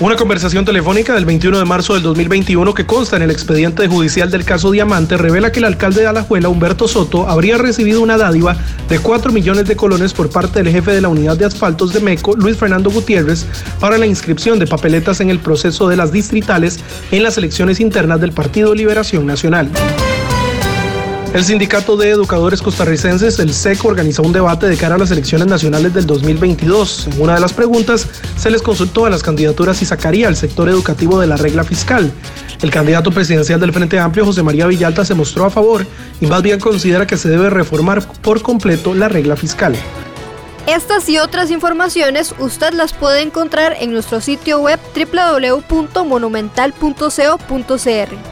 Una conversación telefónica del 21 de marzo del 2021 que consta en el expediente judicial del caso Diamante revela que el alcalde de Alajuela, Humberto Soto, habría recibido una dádiva de 4 millones de colones por parte del jefe de la unidad de asfaltos de MECO, Luis Fernando Gutiérrez, para la inscripción de papeletas en el proceso de las distritales en las elecciones internas del Partido Liberación Nacional. El Sindicato de Educadores Costarricenses, el SECO, organizó un debate de cara a las elecciones nacionales del 2022. En una de las preguntas se les consultó a las candidaturas y sacaría al sector educativo de la regla fiscal. El candidato presidencial del Frente Amplio, José María Villalta, se mostró a favor y más bien considera que se debe reformar por completo la regla fiscal. Estas y otras informaciones usted las puede encontrar en nuestro sitio web www.monumental.co.cr.